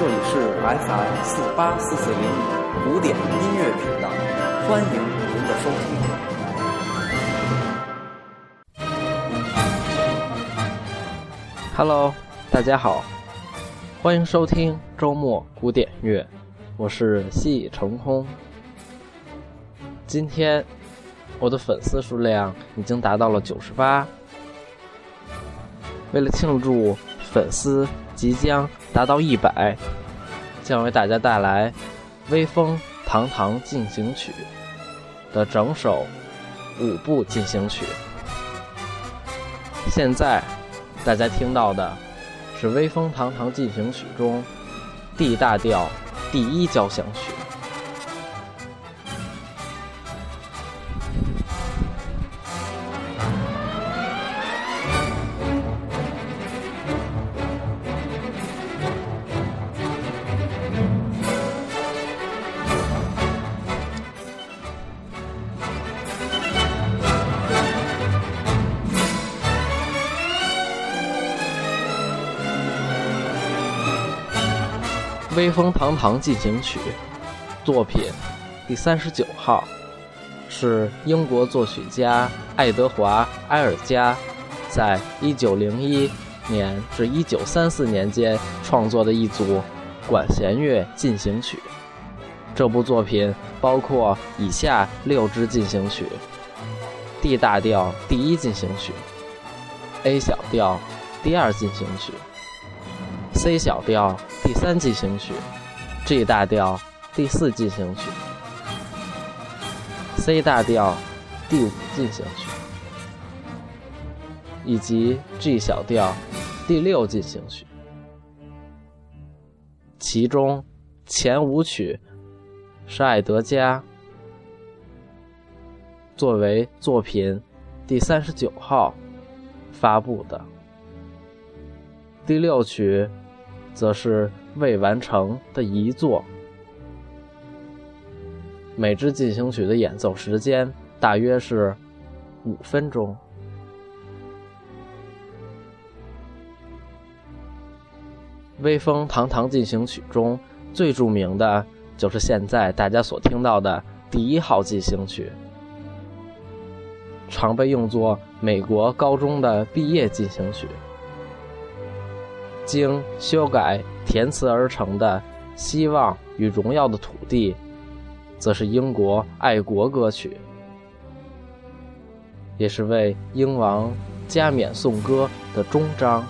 这里是 FM 四八四四零五古典音乐频道，欢迎您的收听。Hello，大家好，欢迎收听周末古典乐，我是西已成空。今天我的粉丝数量已经达到了九十八。为了庆祝粉丝即将达到一百，将为大家带来《威风堂堂进行曲》的整首五部进行曲。现在大家听到的是《威风堂堂进行曲》中 D 大调第一交响曲。《威风堂堂进行曲》作品第三十九号，是英国作曲家爱德华·埃尔加在一九零一年至一九三四年间创作的一组管弦乐进行曲。这部作品包括以下六支进行曲：D 大调第一进行曲、A 小调第二进行曲。C 小调第三进行曲，G 大调第四进行曲，C 大调第五进行曲，以及 G 小调第六进行曲。其中前五曲是爱德加作为作品第三十九号发布的，第六曲。则是未完成的遗作。每支进行曲的演奏时间大约是五分钟。《微风堂堂进行曲》中最著名的就是现在大家所听到的第一号进行曲，常被用作美国高中的毕业进行曲。经修改填词而成的《希望与荣耀的土地》，则是英国爱国歌曲，也是为英王加冕颂歌的终章。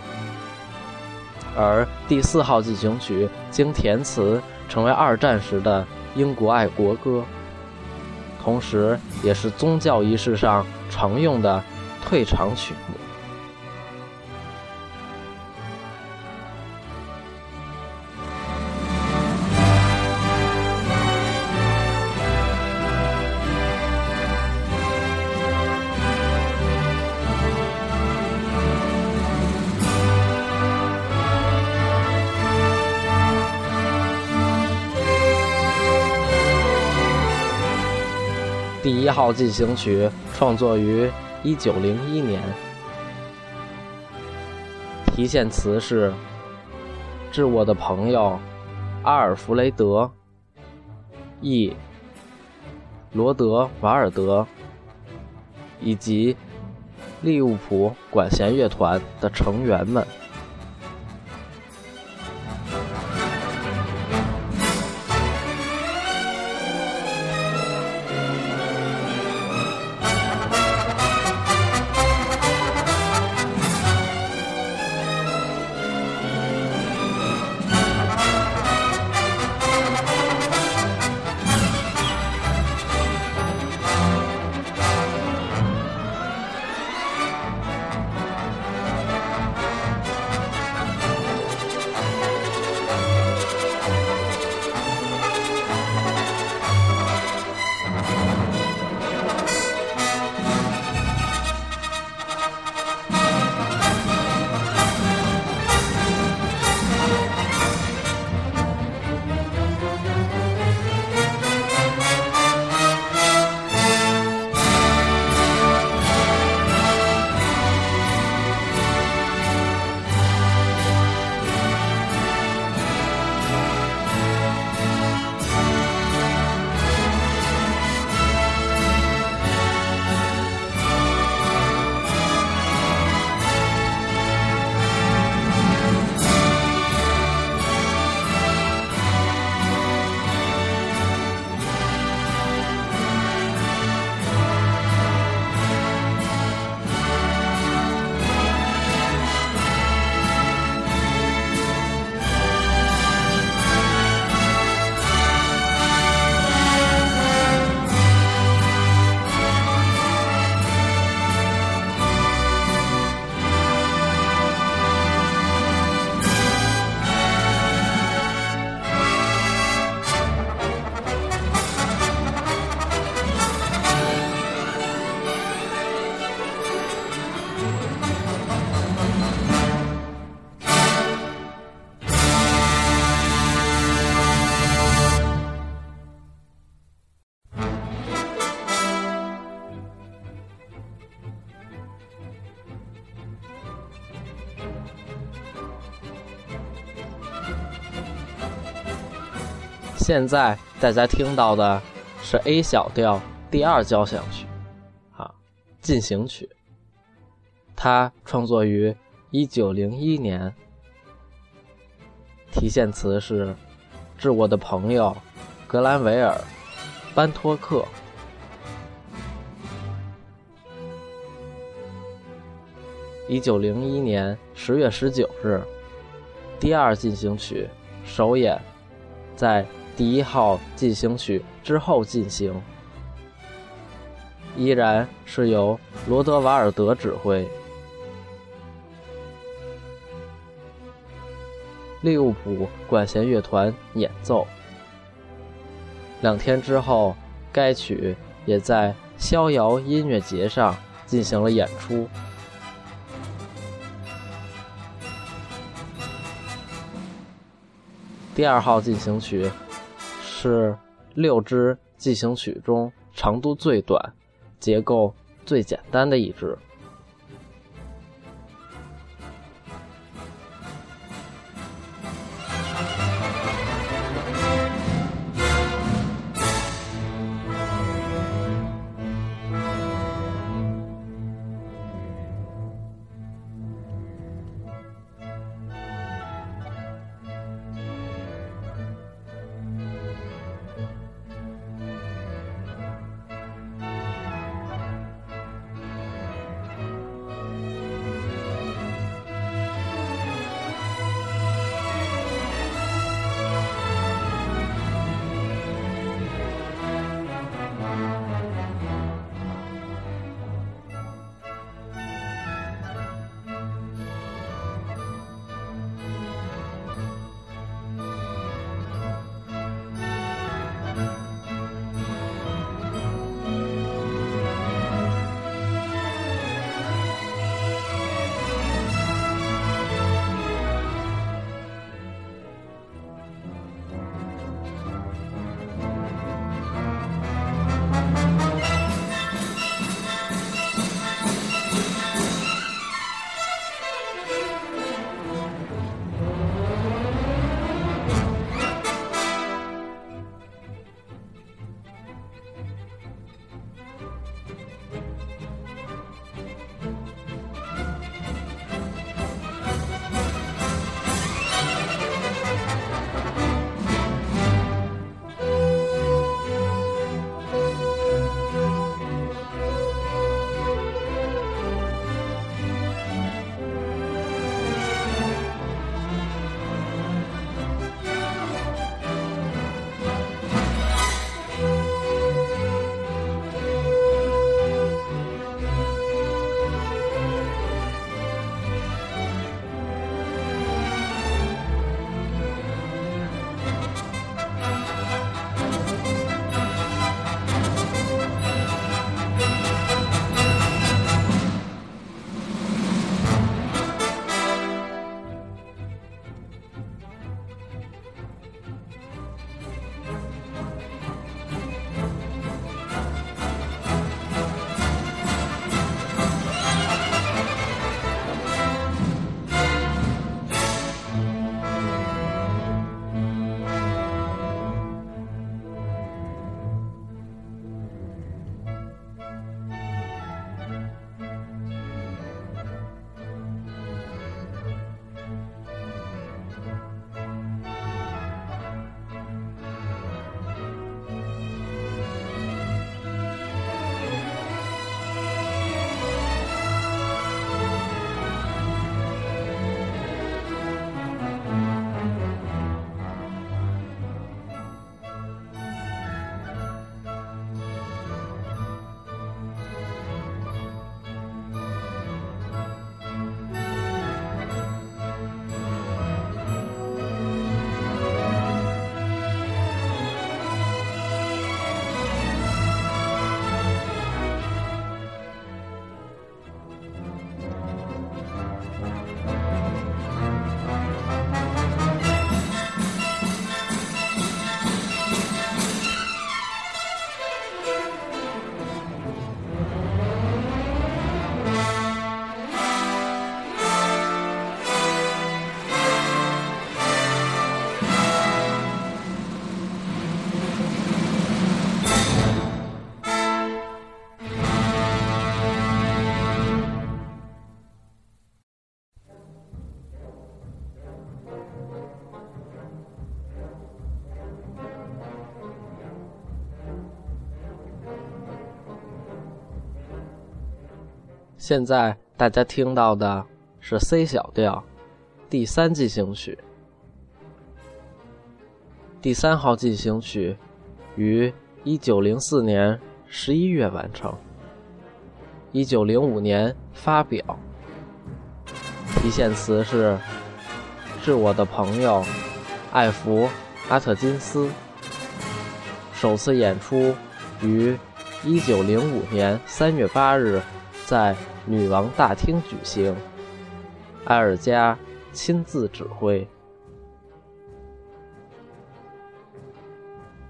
而第四号进行曲经填词，成为二战时的英国爱国歌，同时也是宗教仪式上常用的退场曲目。第一号进行曲创作于一九零一年，题献词是致我的朋友阿尔弗雷德·伊罗德瓦尔德以及利物浦管弦乐团的成员们。现在大家听到的是 A 小调第二交响曲，啊，进行曲。它创作于一九零一年，题献词是“致我的朋友格兰维尔·班托克”。一九零一年十月十九日，第二进行曲首演在。第一号进行曲之后进行，依然是由罗德瓦尔德指挥，利物浦管弦乐团演奏。两天之后，该曲也在逍遥音乐节上进行了演出。第二号进行曲。是六支进行曲中长度最短、结构最简单的一支。现在大家听到的是 C 小调第三进行曲。第三号进行曲于一九零四年十一月完成，一九零五年发表。题献词是致我的朋友艾弗阿特金斯。首次演出于一九零五年三月八日在女王大厅举行，埃尔加亲自指挥。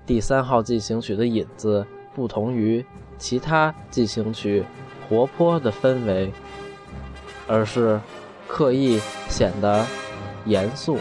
第三号进行曲的引子不同于其他进行曲活泼的氛围，而是刻意显得严肃。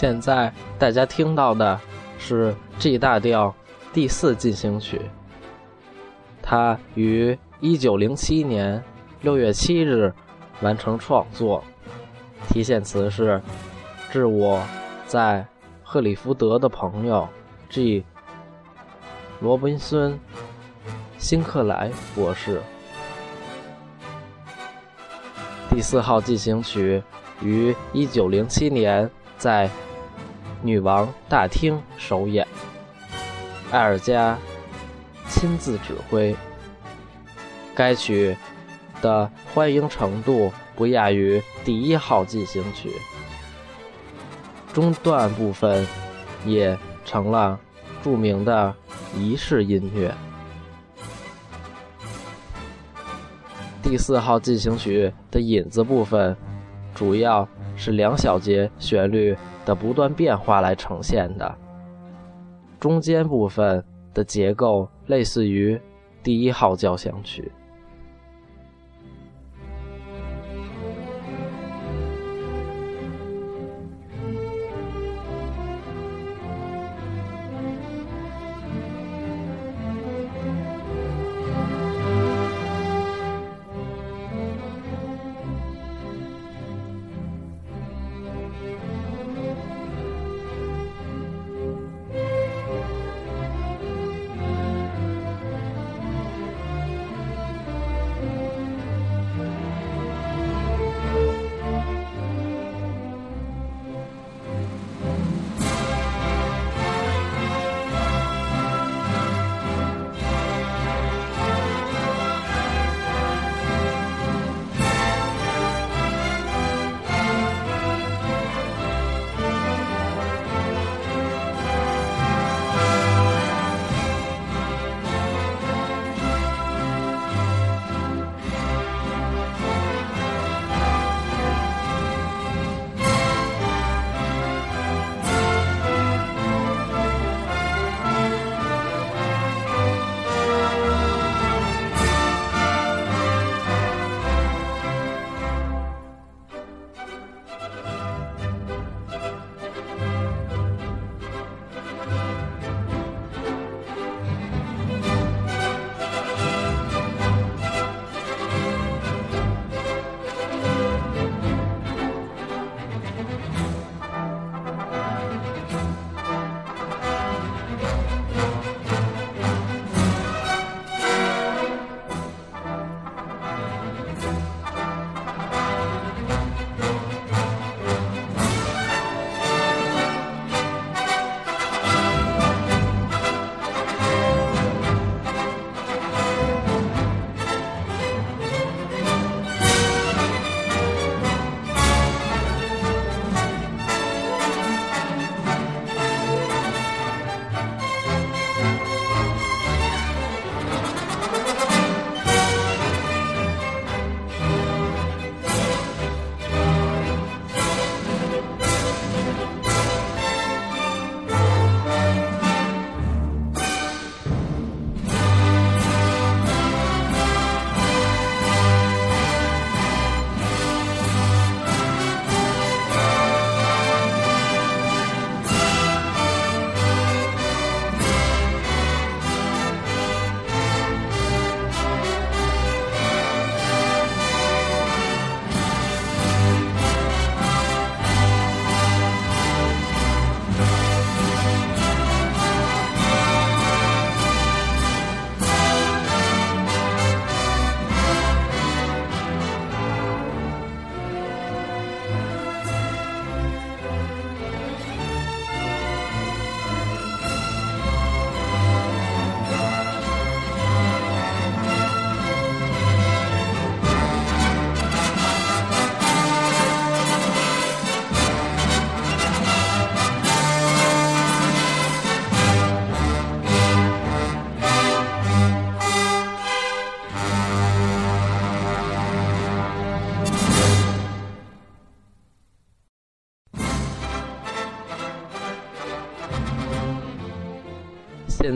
现在大家听到的是 G 大调第四进行曲，它于1907年6月7日完成创作，题献词是“致我在赫里福德的朋友 G 罗宾孙·辛克莱博士”。第四号进行曲于1907年在女王大厅首演，艾尔加亲自指挥。该曲的欢迎程度不亚于第一号进行曲，中段部分也成了著名的仪式音乐。第四号进行曲的引子部分，主要是两小节旋律的不断变化来呈现的。中间部分的结构类似于第一号交响曲。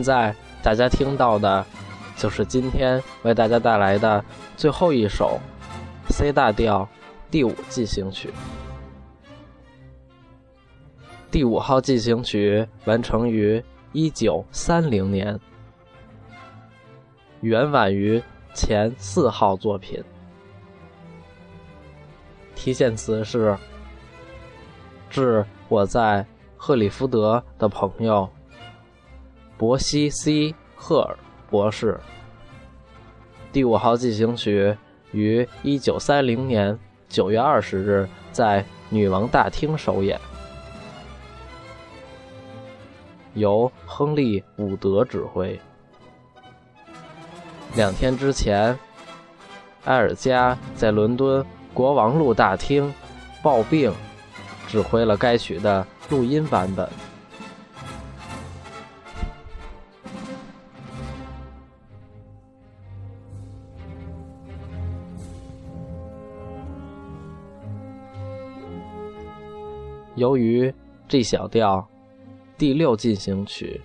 在大家听到的，就是今天为大家带来的最后一首 C 大调第五进行曲。第五号进行曲完成于一九三零年，远晚于前四号作品。题献词是：致我在赫里福德的朋友伯西 ·C· 赫尔博士。第五号进行曲于一九三零年九月二十日在女王大厅首演。由亨利·伍德指挥。两天之前，埃尔加在伦敦国王路大厅抱病，指挥了该曲的录音版本。由于 G 小调。第六进行曲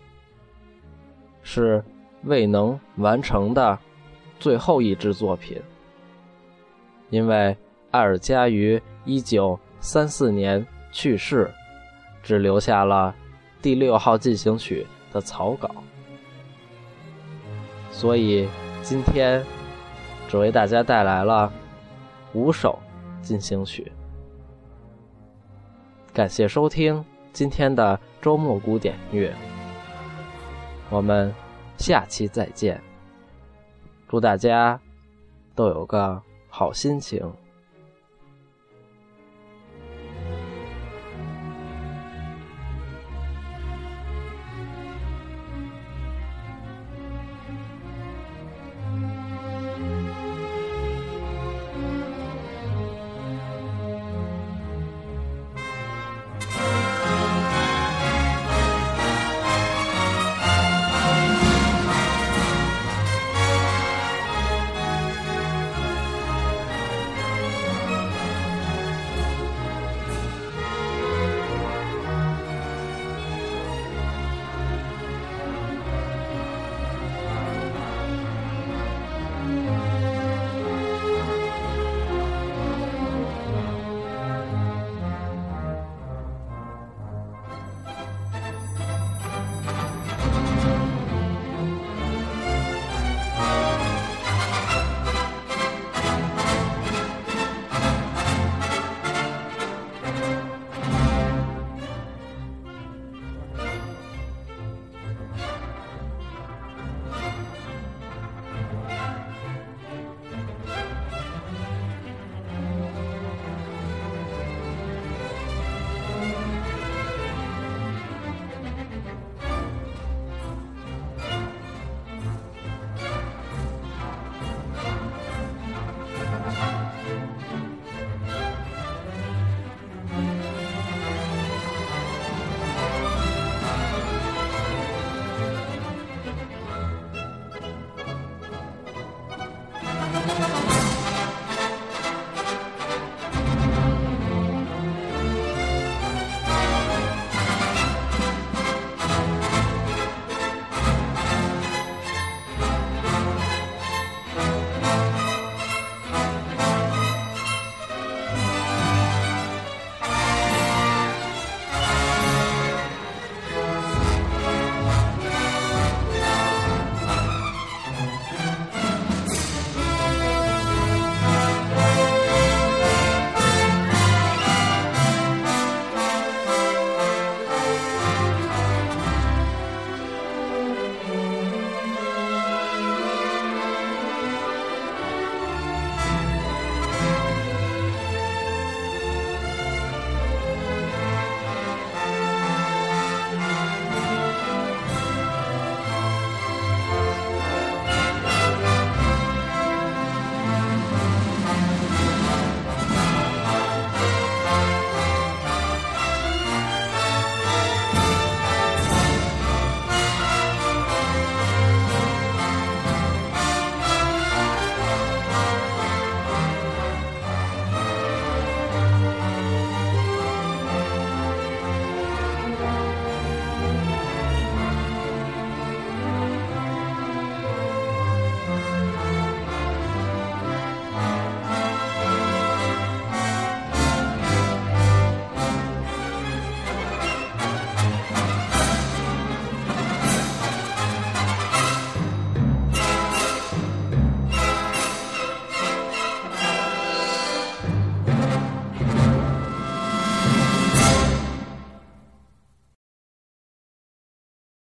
是未能完成的最后一支作品，因为艾尔加于一九三四年去世，只留下了第六号进行曲的草稿，所以今天只为大家带来了五首进行曲。感谢收听。今天的周末古典乐，我们下期再见。祝大家都有个好心情。